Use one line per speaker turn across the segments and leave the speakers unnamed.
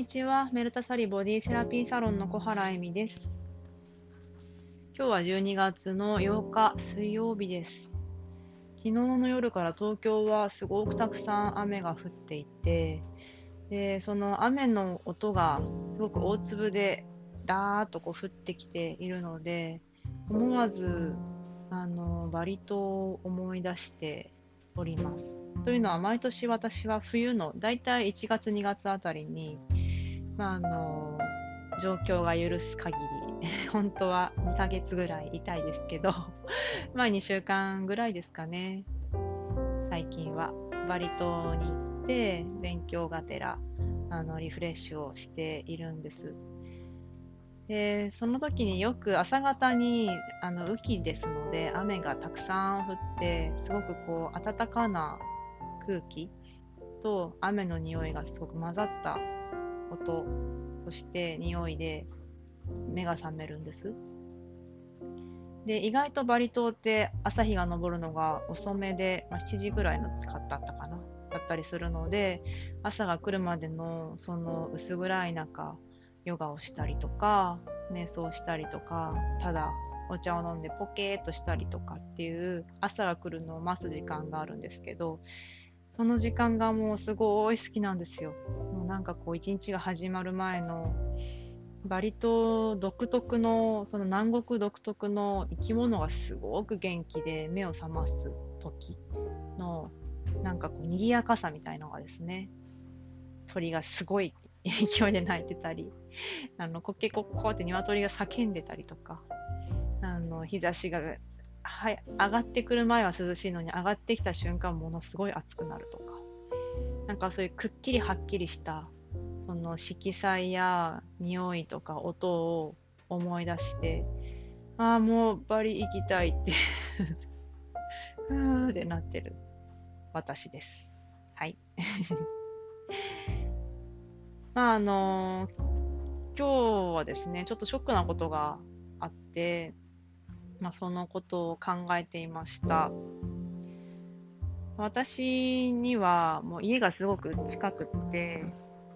にちは。メルタサリボディセラピーサロンの小原恵美です。今日は12月の8日水曜日です。昨日の夜から東京はすごくたくさん雨が降っていて、でその雨の音がすごく大粒でダーッとこう降ってきているので、思わずあのバリ島を思い出しております。というのは毎年私は冬のだいたい1月2月あたりに、まあ、あの状況が許す限り 本当は2ヶ月ぐらいいたいですけど まあ2週間ぐらいですかね。最近は。バリ島に行って勉強がてらあのリフレッシュをしているんです。でその時によく朝方にあの雨季ですので雨がたくさん降ってすごくこう暖かな空気と雨の匂いがすごく混ざった音そして匂いで目が覚めるんです。で意外とバリ島って朝日が昇るのが遅めで、まあ、7時ぐらいのだったかな。だったりするので朝が来るまでのその薄暗い中ヨガをしたりとか瞑想したりとかただお茶を飲んでポケーっとしたりとかっていう朝が来るのを待つ時間があるんですけどその時間がもうすごい好きなんですよ。もうなんかこう一日が始まる前のバリ島独特のその南国独特の生き物がすごく元気で目を覚ます時のなんかこう賑やかさみたいのがですね鳥がすごい 勢いで鳴いてたりあのコケコッコって鶏が叫んでたりとかあの日差しがはい、上がってくる前は涼しいのに上がってきた瞬間ものすごい暑くなるとか。なんかそういうくっきりはっきりしたその色彩や匂いとか音を思い出してああもうバリ行きたいって ふーってなってる。私です。はい。まああの今日はですねちょっとショックなことがあってまあ、そのことを考えていました。私にはもう家がすごく近くって、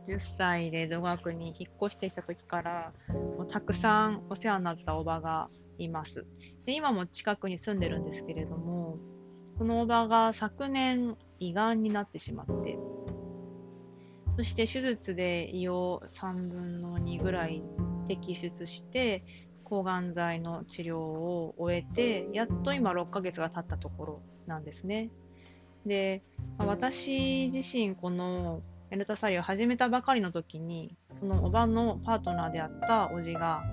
10歳で土学に引っ越してきた時から、もうたくさんお世話になったおばがいます。で今も近くに住んでるんですけれども、そのおばが昨年胃がんになってしまって、そして手術で胃を3分の2ぐらい摘出して、抗がん剤の治療を終えて、やっと今6ヶ月が経ったところなんですね。で、私自身このエルタサリを始めたばかりの時に、そのおばのパートナーであったおじが、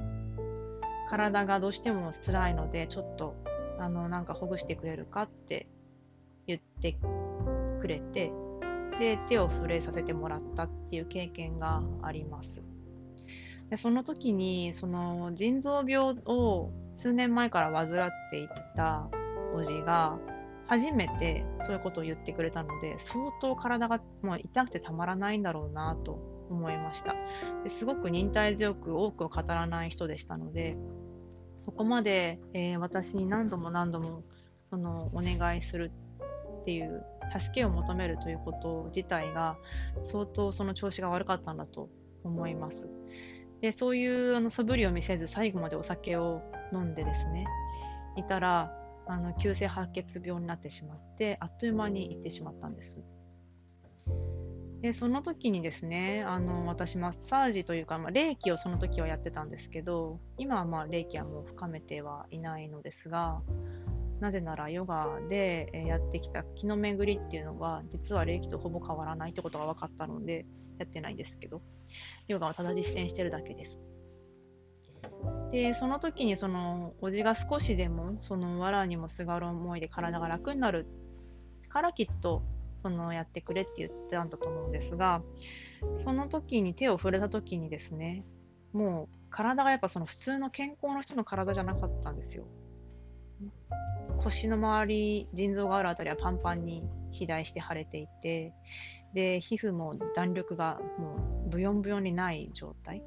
体がどうしても辛いので、ちょっと、あの、なんかほぐしてくれるかって言ってくれて、で、手を触れさせてもらったっていう経験があります。でその時にその腎臓病を数年前から患っていたおじが初めてそういうことを言ってくれたので相当体がもう痛くてたまらないんだろうなと思いました。ですごく忍耐強く多くを語らない人でしたのでそこまで、えー私に何度も何度もそのお願いするっていう助けを求めるということ自体が相当その調子が悪かったんだと思います。でそういうあの素振りを見せず最後までお酒を飲んでですねいたらあの急性白血病になってしまってあっという間に行ってしまったんです。でその時にですねあの私マッサージというか、まあ、霊気をその時はやってたんですけど今はまあ霊気はもう深めてはいないのですがなぜならヨガでやってきた気の巡りっていうのが実は霊気とほぼ変わらないってことが分かったのでやってないんですけどヨガをただ実践してるだけです。で、その時にその、おじが少しでも、その、藁にもすがる思いで体が楽になるからきっと、その、やってくれって言ってたんだと思うんですが、その時に手を触れた時にですね、もう体がやっぱその普通の健康の人の体じゃなかったんですよ。腰の周り、腎臓があるあたりはパンパンに肥大して腫れていて、で、皮膚も弾力がもうブヨンブヨンにない状態。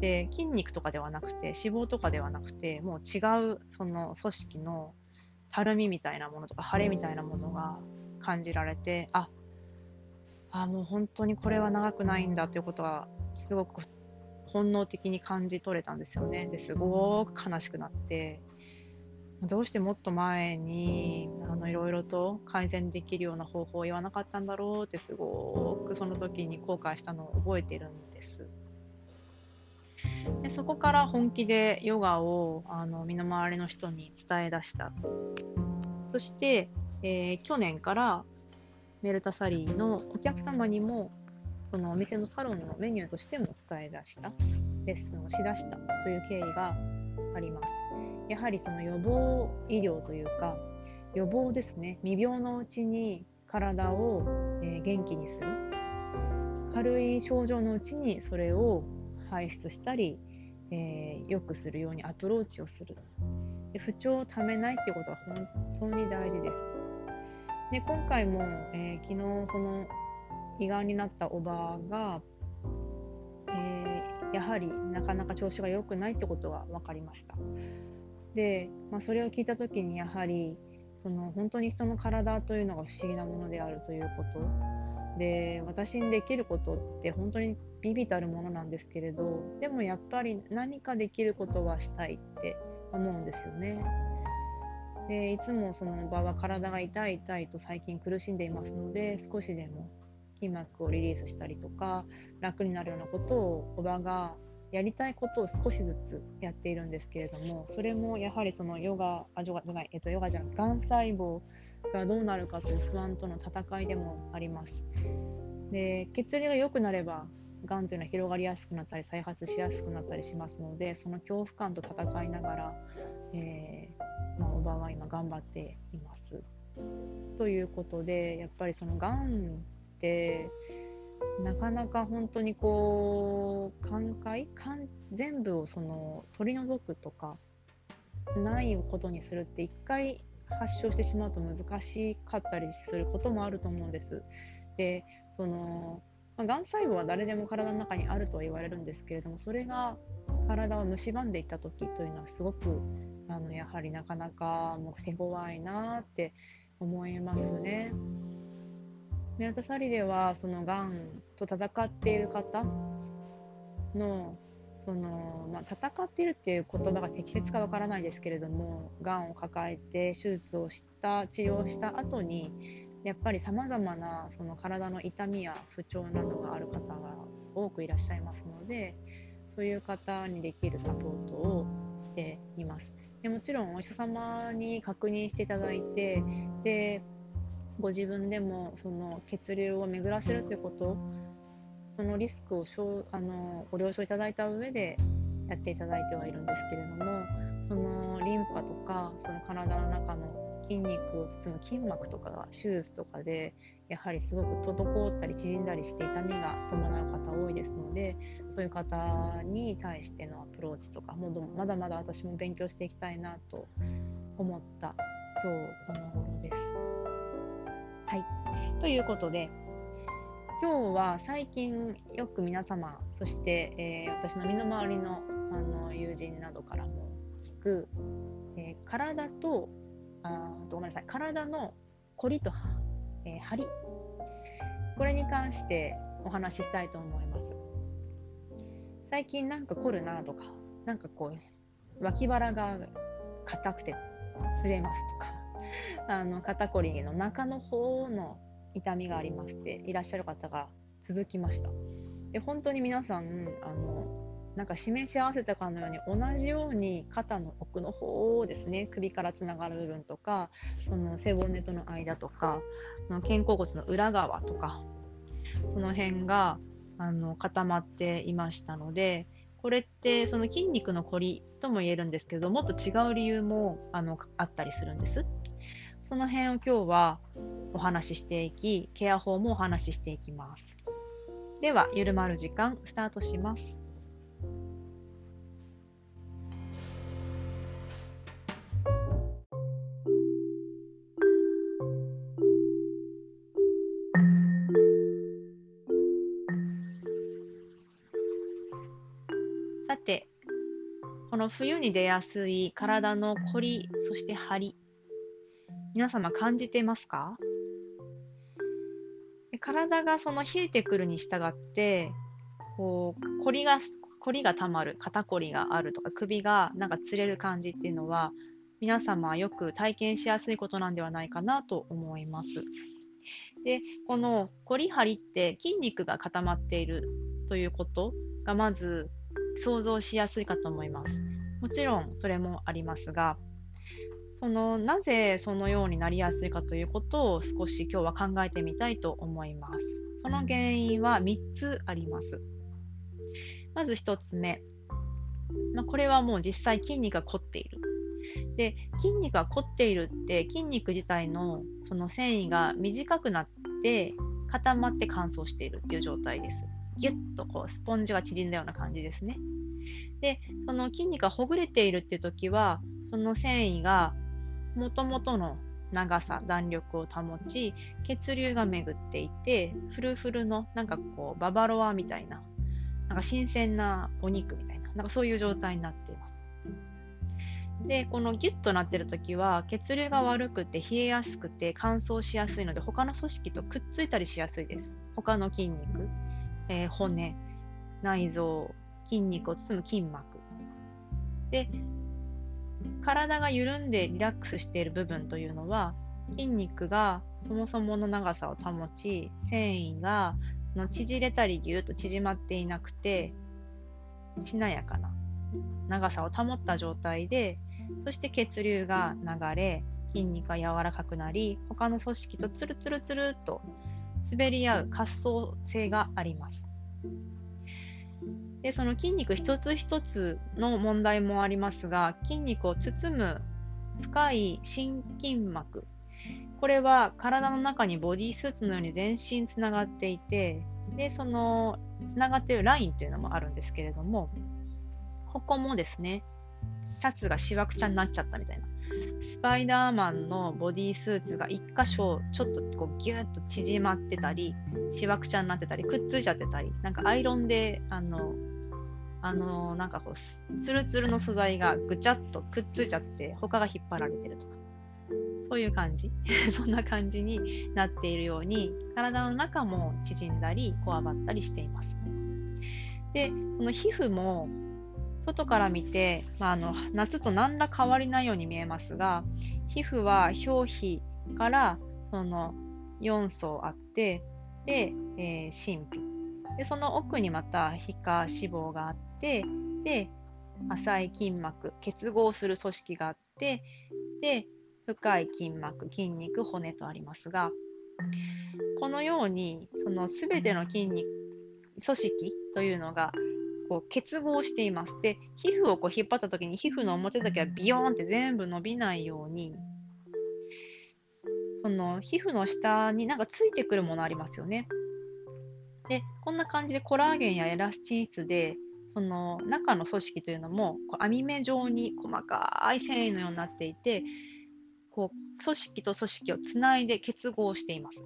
で、筋肉とかではなくて、脂肪とかではなくて、もう違うその組織のたるみみたいなものとか腫れみたいなものが感じられて、あ、あもう本当にこれは長くないんだということがすごく本能的に感じ取れたんですよね。ですごく悲しくなって、どうしてもっと前にあのいろいろと改善できるような方法を言わなかったんだろうってすごくその時に後悔したのを覚えてるんです。でそこから本気でヨガをあの身の回りの人に伝え出した。そして、えー、去年からメルタサリーのお客様にもそのお店のサロンのメニューとしても伝え出したレッスンをしだしたという経緯があります。やはりその予防医療というか予防ですね。未病のうちに体を、え元気にする。軽い症状のうちにそれを排出したり、えー、良くするようにアプローチをする。で不調をためないっていうことは本当に大事です。で今回も、えー、昨日その胃がんになったおばが、えー、やはりなかなか調子が良くないってことが分かりました。で、まあ、それを聞いた時にやはりその本当に人の体というのが不思議なものであるということで私にできることって本当にビビたるものなんですけれどでもやっぱり何かできることはしたいって思うんですよね。でいつもその場は体が痛い痛いと最近苦しんでいますので少しでも筋膜をリリースしたりとか楽になるようなことをおばがやりたいことを少しずつやっているんですけれどもそれもやはりそのヨガあヨガじゃない、えっと、ヨガじゃないがん細胞がどうなるかという不安との戦いでもありますで血流が良くなればがんというのは広がりやすくなったり再発しやすくなったりしますのでその恐怖感と戦いながら、えー、まあ、おばは今頑張っています。ということでやっぱりそのがんってなかなか本当にこう寛解？全部をその取り除くとかないことにするって一回発症してしまうと難しかったりすることもあると思うんです。でそのまあ、がん細胞は誰でも体の中にあるとは言われるんですけれどもそれが体を蝕んでいった時というのはすごくあのやはりなかなかもう手強いなって思いますね。宮田サリではそのがんと戦っている方のその、まあ、戦っているっていう言葉が適切かわからないですけれどもがんを抱えて手術をした治療した後にやっぱりさまざまなその体の痛みや不調などがある方が多くいらっしゃいますのでそういう方にできるサポートをしています。でもちろんお医者様に確認していただいてでご自分でもその血流を巡らせるということそのリスクをあのご了承いただいた上でやっていただいてはいるんですけれどもそのリンパとかその体の中の筋肉を包む筋膜とかが手術とかでやはりすごく滞ったり縮んだりして痛みが伴う方多いですのでそういう方に対してのアプローチとかもまだまだ私も勉強していきたいなと思った今日この頃です。はい。ということで今日は最近よく皆様そして、えー、私の身の回りのあの友人などからも聞く、えー、体とあごめんなさい体の凝りと、えー、張り。これに関してお話ししたいと思います。最近なんか凝るなとかなんかこう脇腹が硬くてつれますと。あの肩こりの中の方の痛みがありましていらっしゃる方が続きましたで本当に皆さんあのなんか示し合わせたかのように同じように肩の奥の方をですね首からつながる部分とかその背骨との間とか肩甲骨の裏側とかその辺があの固まっていましたのでこれってその筋肉のこりとも言えるんですけどもっと違う理由もあのあったりするんです。その辺を今日はお話ししていきケア法もお話ししていきます。では、ゆるまる時間スタートします。さて、この冬に出やすい体の凝り、そして張り、皆様感じてますか？体がその冷えてくるに従って、こう、凝りが、凝りがたまる、肩こりがあるとか、首がなんかつれる感じっていうのは、皆様よく体験しやすいことなんではないかなと思います。で、このコリハリって筋肉が固まっているということがまず想像しやすいかと思います。もちろんそれもありますが、そのなぜそのようになりやすいかということを少し今日は考えてみたいと思います。その原因は3つあります。まず1つ目。まあ、これはもう実際筋肉が凝っている。で、筋肉が凝っているって筋肉自体のその繊維が短くなって固まって乾燥しているっていう状態です。ギュッとこうスポンジが縮んだような感じですね。で、その筋肉がほぐれているっていう時は、その繊維がもともとの長さ、弾力を保ち、血流が巡っていて、フルフルのなんかこうババロアみたいな、なんか新鮮なお肉みたいな、なんかそういう状態になっています。で、このギュッとなってる時は血流が悪くて冷えやすくて乾燥しやすいので他の組織とくっついたりしやすいです。他の筋肉、えー、骨、内臓、筋肉を包む筋膜。で、体が緩んでリラックスしている部分というのは筋肉がそもそもの長さを保ち繊維がの縮れたりぎゅっと縮まっていなくてしなやかな長さを保った状態でそして血流が流れ筋肉が柔らかくなり他の組織とツルツルツルと滑り合う滑走性があります。でその筋肉一つ一つの問題もありますが筋肉を包む深い心筋膜。これは体の中にボディスーツのように全身つながっていてでそのつながっているラインというのもあるんですけれどもここもですねシャツがしわくちゃになっちゃったみたいな。スパイダーマンのボディースーツが1箇所ちょっとこうギュッと縮まってたりしわくちゃになってたりくっついちゃってたりなんかアイロンであのあのなんかこうツルツルの素材がぐちゃっとくっついちゃって他が引っ張られてるとか。そういう感じ。そんな感じになっているように体の中も縮んだりこわばったりしています。でその皮膚も外から見て、まあ、あの夏と何ら変わりないように見えますが皮膚は表皮からその4層あってで、えー、神秘。でその奥にまた皮下脂肪があってで浅い筋膜結合する組織があってで深い筋膜筋肉骨とありますがこのようにその全ての筋肉組織というのがこう結合しています。で、皮膚をこう引っ張った時に皮膚の表だけはビヨーンって全部伸びないように、その皮膚の下になんかついてくるものありますよね。で、こんな感じでコラーゲンやエラスチン質で、その中の組織というのもこう網目状に細かい繊維のようになっていて、こう組織と組織をつないで結合しています。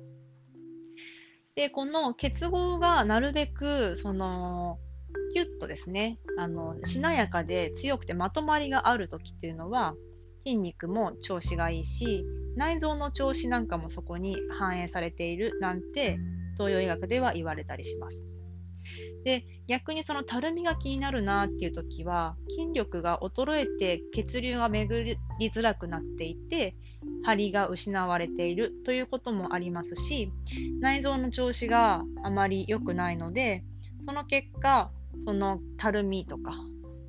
で、この結合がなるべくそのキュッとですね、あの、しなやかで強くてまとまりがある時っていうのは、筋肉も調子がいいし、内臓の調子なんかもそこに反映されているなんて、東洋医学では言われたりします。で、逆にそのたるみが気になるなっていう時は、筋力が衰えて血流が巡りづらくなっていて、張りが失われているということもありますし、内臓の調子があまり良くないので、その結果、そのたるみとか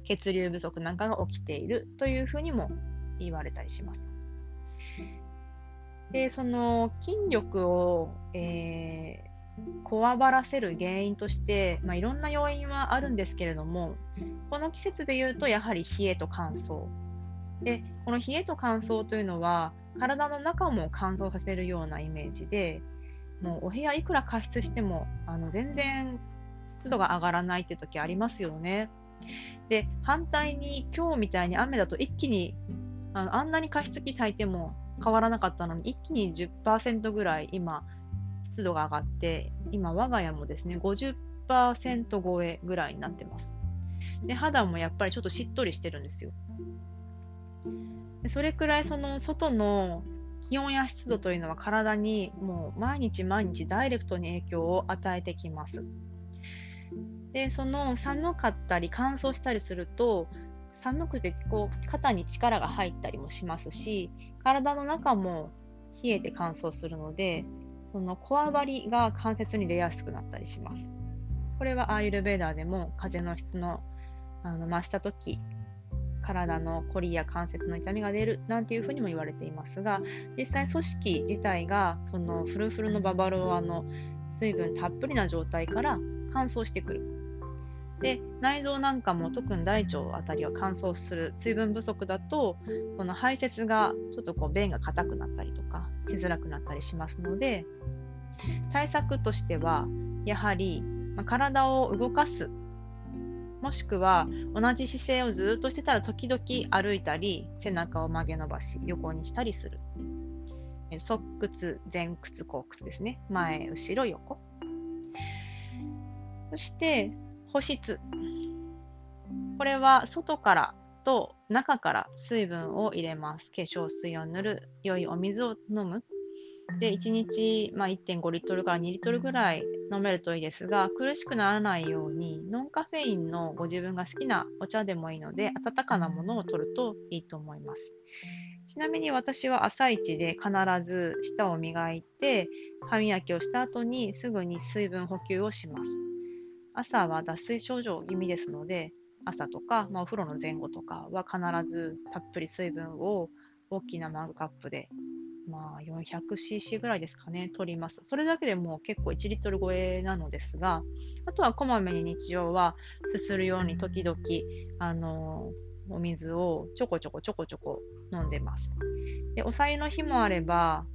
血流不足なんかが起きているというふうにも言われたりします。で、その筋力を、えー、こわばらせる原因として、まあ、いろんな要因はあるんですけれども、この季節で言うとやはり冷えと乾燥。で、この冷えと乾燥というのは、体の中も乾燥させるようなイメージで、もうお部屋いくら加湿してもあの全然湿度が上がらないって時ありますよね。で、反対に今日みたいに雨だと一気にあのあんなに加湿器炊いても変わらなかったのに一気に10%ぐらい今湿度が上がって今我が家もですね50%超えぐらいになってます。で肌もやっぱりちょっとしっとりしてるんですよ。でそれくらいその外の気温や湿度というのは体にもう毎日毎日ダイレクトに影響を与えてきます。で、その寒かったり乾燥したりすると、寒くてこう肩に力が入ったりもしますし、体の中も冷えて乾燥するので、そのこわばりが関節に出やすくなったりします。これはアーユルベーダーでも風邪の質のあの増した時体のこりや関節の痛みが出るなんていうふうにも言われていますが実際組織自体がそのフルフルのババロアの水分たっぷりな状態から乾燥してくるで内臓なんかも特に大腸あたりは乾燥する水分不足だとその排泄がちょっとこう便が硬くなったりとかしづらくなったりしますので対策としてはやはり、まあ、体を動かすもしくは同じ姿勢をずっとしてたら時々歩いたり背中を曲げ伸ばし横にしたりする。側屈前屈後屈ですね。前後ろ横。そして保湿。これは外からと中から水分を入れます。化粧水を塗る、良いお水を飲む。で、1日、まあ、1.5リットルから2リットルぐらい飲めるといいですが、苦しくならないように、ノンカフェインのご自分が好きなお茶でもいいので、温かなものを取るといいと思います。ちなみに私は朝一で必ず舌を磨いて、歯磨きをした後にすぐに水分補給をします。朝は脱水症状気味ですので、朝とか、まあ、お風呂の前後とかは必ずたっぷり水分を大きなマグカップで、まあ、400cc ぐらいですかね、取ります。それだけでもう結構1リットル超えなのですが、あとはこまめに日常はすするように時々、あの、お水をちょこちょこちょこちょこ飲んでます。で、お茶湯の日もあれば、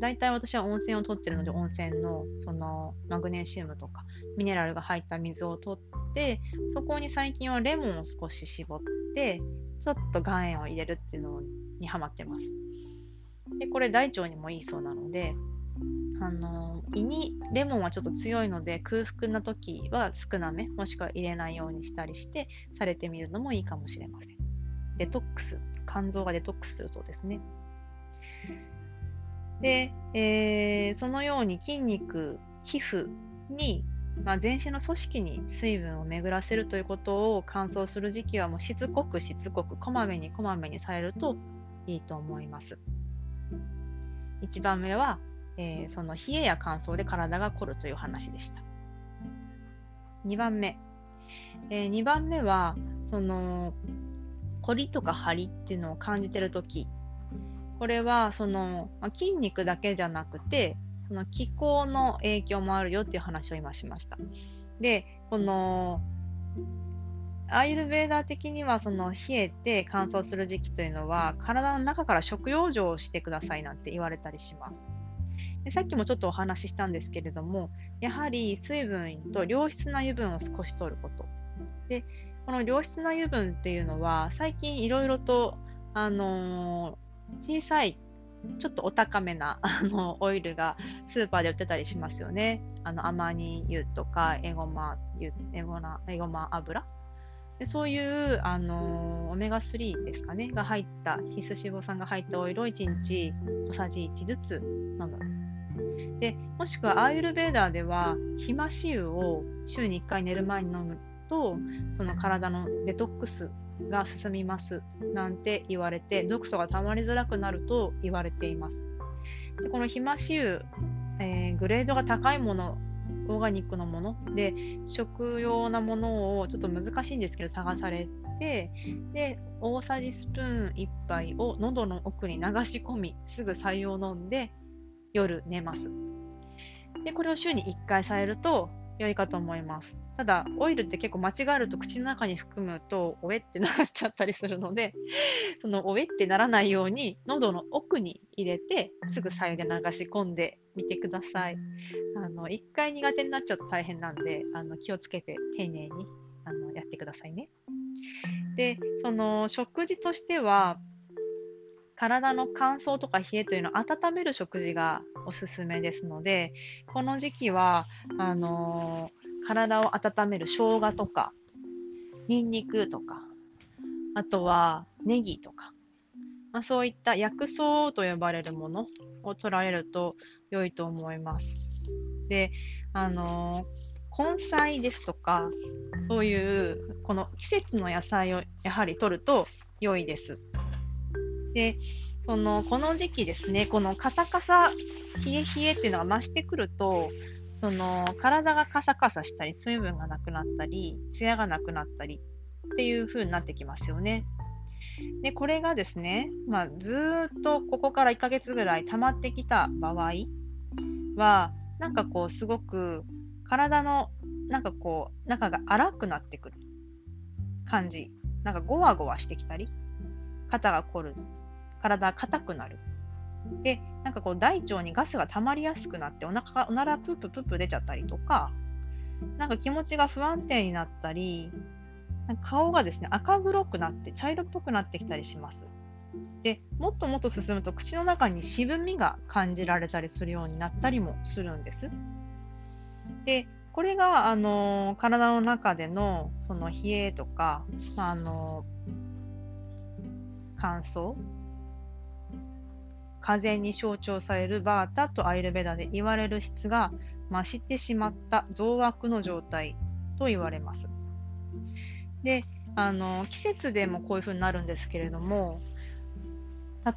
大体私は温泉を取ってるので、温泉のそのマグネシウムとかミネラルが入った水を取って、そこに最近はレモンを少し絞って、ちょっと岩塩を入れるっていうのにハマってます。で、これ大腸にもいいそうなので、あの胃にレモンはちょっと強いので空腹な時は少なめもしくは入れないようにしたりしてされてみるのもいいかもしれません。デトックス肝臓がデトックスするそうですねで、えー、そのように筋肉皮膚にまあ、全身の組織に水分を巡らせるということを乾燥する時期はもうしつこくしつこくこまめにこまめにされるといいと思います。1番目は、えー、その冷えや乾燥で体が凝るという話でした。2番目、えー、2番目はその凝りとか張りっていうのを感じてるときこれはその、まあ、筋肉だけじゃなくてその気候の影響もあるよっていう話を今しました。で、このアイルベーダー的にはその冷えて乾燥する時期というのは体の中から食用状をしてくださいなんて言われたりします。でさっきもちょっとお話ししたんですけれどもやはり水分と良質な油分を少し取ること。でこの良質な油分っていうのは最近いろいろと、あのー、小さいちょっとお高めなあのオイルがスーパーで売ってたりしますよね。あのアマニ油とかエゴマ油エゴナエゴマ油でそういうあのオメガ3ですかねが入った必須脂肪酸が入ったオイルを1日小さじ1ずつ飲む。でもしくはアーユルベーダーではひまし油を週に1回寝る前に飲むとその体のデトックスが進みますなんて言われて毒素が溜まりづらくなると言われています。でこのひまし油、えー、グレードが高いものオーガニックのもので食用なものをちょっと難しいんですけど探されてで大さじスプーン1杯を喉の奥に流し込みすぐ採用飲んで夜寝ます。でこれを週に1回されると良いかと思いますただ、オイルって結構間違えると口の中に含むと、おえってなっちゃったりするので、そのおえってならないように、喉の奥に入れて、すぐ左右で流し込んでみてください。あの、一回苦手になっちゃうと大変なんで、あの気をつけて丁寧にあのやってくださいね。で、その食事としては、体の乾燥とか冷えというのを温める食事がおすすめですので、この時期は、あのー体を温める生姜とか、ニンニクとか、あとはネギとか、まあ、そういった薬草と呼ばれるものを取られると良いと思います。で、あのー、根菜ですとか、そういうこの季節の野菜をやはり取ると良いです。で、そのこの時期ですね、このカサカサ、冷え冷えっていうのが増してくると、その体がカサカサしたり、水分がなくなったり、ツヤがなくなったりっていう風になってきますよね。で、これがですね、まあ、ずっとここから1ヶ月ぐらい溜まってきた場合は、なんかこう、すごく体の、なんかこう、中が荒くなってくる感じ。なんかゴワゴワしてきたり、肩が凝る、体硬くなる。で、なんかこう大腸にガスが溜まりやすくなってお腹が、おならプーププープ出ちゃったりとか、なんか気持ちが不安定になったり、顔がですね、赤黒くなって茶色っぽくなってきたりします。で、もっともっと進むと口の中に渋みが感じられたりするようになったりもするんです。で、これが、あの体の中でのその冷えとか、あの乾燥、風に象徴されるバータとアイルベダで言われる質が増してしまった増悪の状態と言われます。であの季節でもこういうふうになるんですけれども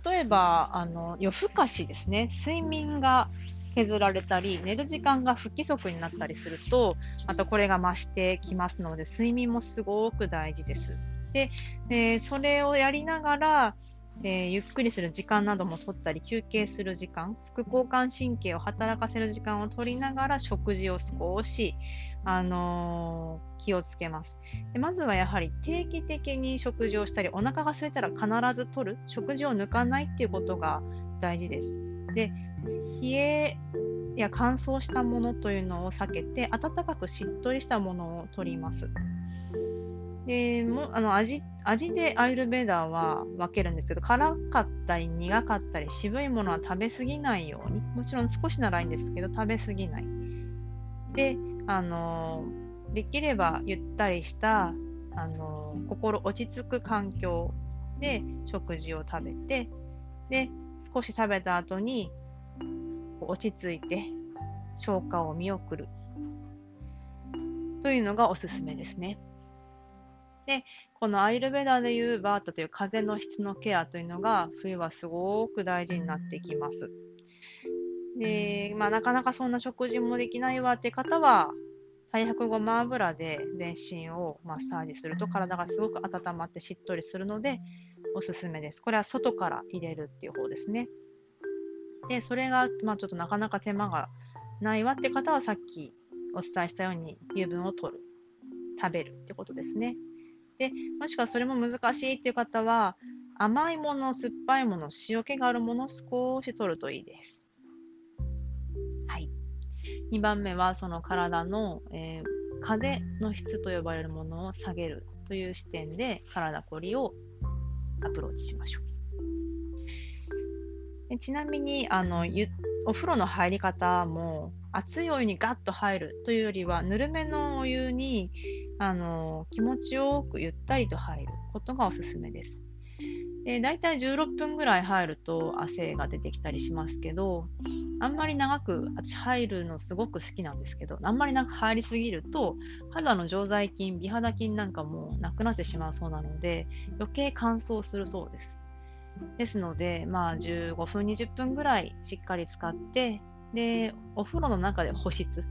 例えばあの夜更かしですね睡眠が削られたり寝る時間が不規則になったりするとまたこれが増してきますので睡眠もすごく大事です。で、えー、それをやりながらえー、ゆっくりする時間なども取ったり休憩する時間副交感神経を働かせる時間を取りながら食事を少し、あのー、気をつけます。でまずはやはり定期的に食事をしたりお腹が空いたら必ず取る食事を抜かないっていうことが大事です。で冷えや乾燥したものというのを避けて温かくしっとりしたものを取ります。でもあの味味でアイルベーダーは分けるんですけど辛かったり苦かったり渋いものは食べ過ぎないように。もちろん少しならいいんですけど食べ過ぎない。であのできればゆったりしたあの心落ち着く環境で食事を食べてで少し食べた後に落ち着いて消化を見送る。というのがおすすめですね。で、このアイルベダでいうバータという風の質のケアというのが冬はすごく大事になってきます。で、まあ、なかなかそんな食事もできないわって方は、太白ごま油で全身をマッサージすると体がすごく温まってしっとりするのでおすすめです。これは外から入れるっていう方ですね。で、それが、まあ、ちょっとなかなか手間がないわって方はさっきお伝えしたように油分を取る、食べるってことですね。で、もしくはそれも難しいっていう方は、甘いもの、酸っぱいもの、塩気があるものを少し取るといいです。はい。2番目は、その体の、えー、風の質と呼ばれるものを下げるという視点で体こりをアプローチしましょう。でちなみにあのお風呂の入り方も熱いお湯にガッと入るというよりはぬるめのお湯にあの気持ちよくゆったりと入ることがおすすめです。で大体16分ぐらい入ると汗が出てきたりしますけどあんまり長く私入るのすごく好きなんですけどあんまり長く入りすぎると肌の常在菌美肌菌なんかもなくなってしまうそうなので余計乾燥するそうです。ですので、まあ、15分20分ぐらいしっかり使ってでお風呂の中で保湿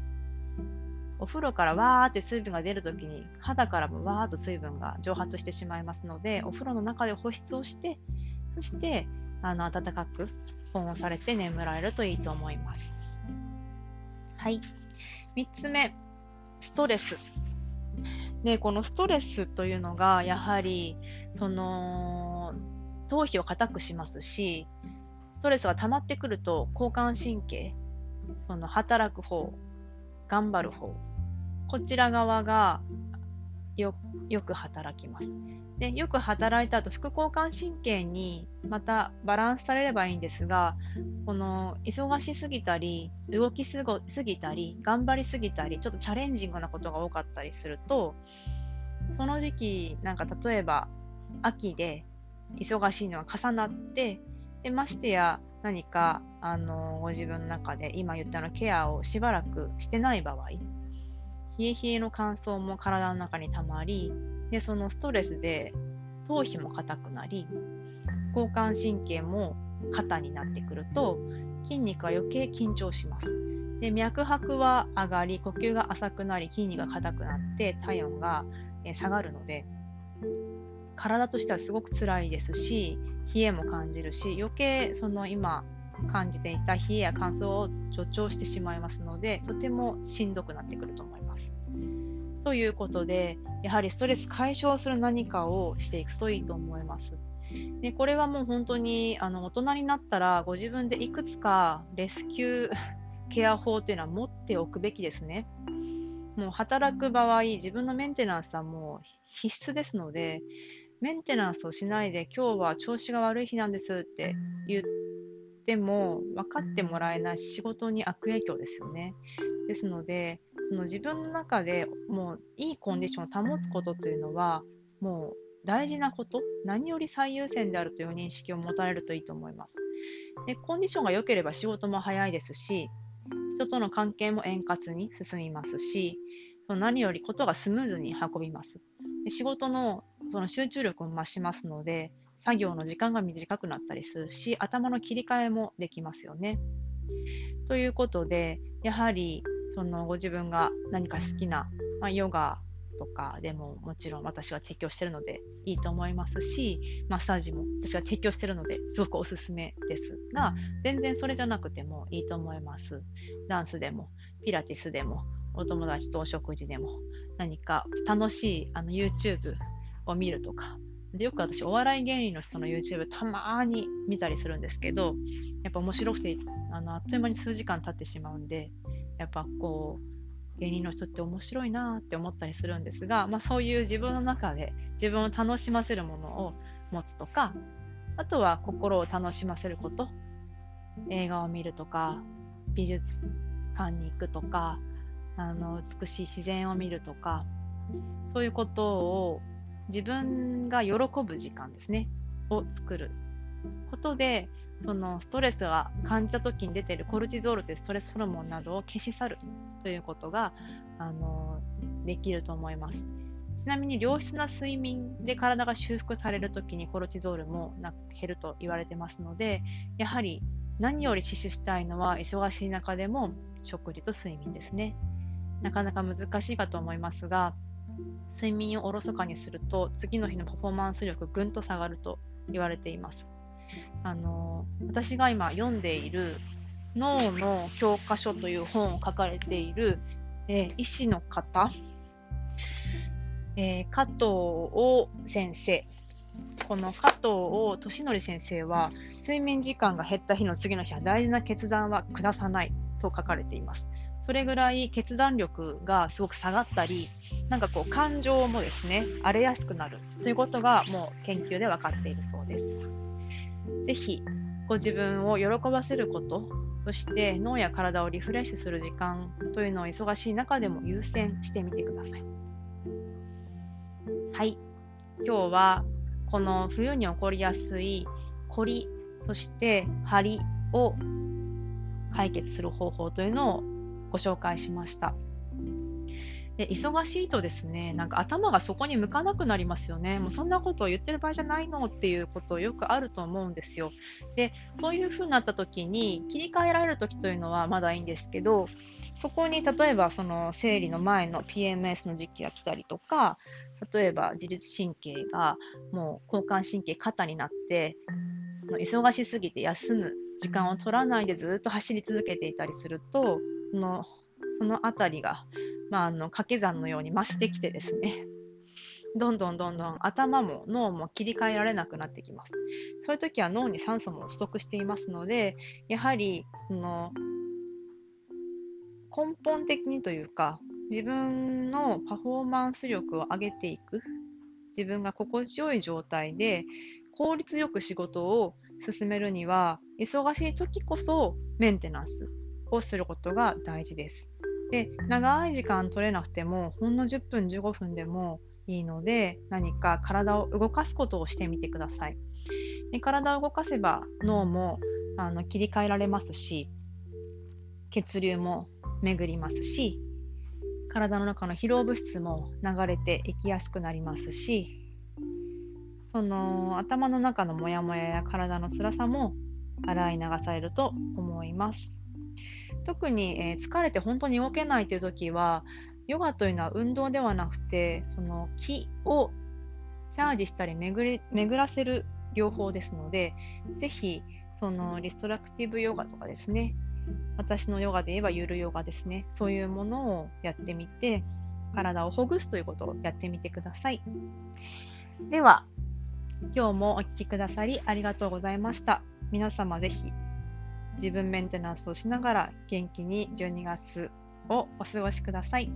お風呂からわーって水分が出るときに肌からもわーっと水分が蒸発してしまいますのでお風呂の中で保湿をしてそしてあの暖かく保温されて眠られるといいと思います。はい。3つ目。ストレス。でこのストレスというのがやはりその頭皮を硬くしますしストレスが溜まってくると交感神経その働く方頑張る方こちら側がよく働きます。でよく働いた後副交感神経にまたバランスされればいいんですがこの忙しすぎたり動きすぎたり頑張りすぎたりちょっとチャレンジングなことが多かったりするとその時期なんか例えば秋で忙しいのが重なってでましてや何かあのご自分の中で今言ったのケアをしばらくしてない場合冷え冷えの乾燥も体の中に溜まり、で、そのストレスで頭皮も硬くなり、交感神経も肩になってくると、筋肉は余計緊張します。で脈拍は上がり、呼吸が浅くなり、筋肉が硬くなって体温が下がるので、体としてはすごく辛いですし、冷えも感じるし、余計その今感じていた冷えや乾燥を助長してしまいますので、とてもしんどくなってくると思います。ということで、やはりストレス解消する何かをしていくといいと思います。でこれはもう本当にあの大人になったらご自分でいくつかレスキュー ケア法というのは持っておくべきですね。もう働く場合、自分のメンテナンスはもう必須ですので、メンテナンスをしないで今日は調子が悪い日なんですって言っても分かってもらえない仕事に悪影響ですよね。ですので、その自分の中でもういいコンディションを保つことというのは、もう大事なこと、何より最優先であるという認識を持たれるといいと思います。でコンディションが良ければ仕事も早いですし、人との関係も円滑に進みますし、何よりことがスムーズに運びます。で仕事のその集中力も増しますので、作業の時間が短くなったりするし、頭の切り替えもできますよね。ということで、やはりそのご自分が何か好きな、まあ、ヨガとかでももちろん私が提供しているのでいいと思いますし、マッサージも私が提供しているのですごくおすすめですが、全然それじゃなくてもいいと思います。ダンスでも、ピラティスでも、お友達とお食事でも、何か楽しいあの YouTube を見るとか、でよく私、お笑い芸人の人の YouTube たまに見たりするんですけど、やっぱ面白くてあのあっという間に数時間経ってしまうんで、やっぱこう、芸人の人って面白いなって思ったりするんですが、まあ、そういう自分の中で自分を楽しませるものを持つとかあとは心を楽しませること。映画を見るとか美術館に行くとかあの美しい自然を見るとかそういうことを自分が喜ぶ時間ですねを作ることでそのストレスが感じた時に出ているコルチゾールというストレスホルモンなどを消し去るということがあのできると思います。ちなみに良質な睡眠で体が修復されるときにコルチゾールも減ると言われてますので、やはり何より死守したいのは忙しい中でも食事と睡眠ですね。なかなか難しいかと思いますが、睡眠をおろそかにすると次の日のパフォーマンス力ぐんと下がると言われています。あの私が今読んでいる脳の教科書という本を書かれている、えー、医師の方、えー、加藤王先生。この加藤王俊則先生は、睡眠時間が減った日の次の日は大事な決断は下さないと書かれています。それぐらい決断力がすごく下がったり、なんかこう感情もですね、荒れやすくなるということがもう研究で分かっているそうです。ぜひご自分を喜ばせること、そして脳や体をリフレッシュする時間というのを忙しい中でも優先してみてください。はい。今日はこの冬に起こりやすい凝り、そして張りを解決する方法というのをご紹介しました。で忙しいとですね、なんか頭がそこに向かなくなりますよね。もうそんなことを言ってる場合じゃないのっていうことよくあると思うんですよ。で、そういう風になった時に切り替えられる時というのはまだいいんですけど、そこに例えばその生理の前の PMS の時期が来たりとか、例えば自律神経がもう交感神経過多になって、その忙しすぎて休む時間を取らないでずっと走り続けていたりすると、そのそのあたりがまあ、あの掛け算のように増してきてですね、どんどんどんどん頭も脳も切り替えられなくなってきます。そういう時は脳に酸素も不足していますので、やはりその根本的にというか、自分のパフォーマンス力を上げていく、自分が心地よい状態で効率よく仕事を進めるには、忙しい時こそメンテナンス。をすることが大事です。で、長い時間取れなくても、ほんの10分、15分でもいいので、何か体を動かすことをしてみてください。で体を動かせば脳もあの切り替えられますし、血流も巡りますし、体の中の疲労物質も流れていきやすくなりますしその頭の中のモヤモヤや体の辛さも洗い流されると思います特に、え、疲れて本当に動けないという時はヨガというのは運動ではなくてその気をチャージしたり巡り巡らせる療法ですのでぜひそのリストラクティブヨガとかですね私のヨガで言えばゆるヨガですねそういうものをやってみて体をほぐすということをやってみてください。では今日もお聴きくださりありがとうございました。皆様ぜひ自分メンテナンスをしながら元気に12月をお過ごしください。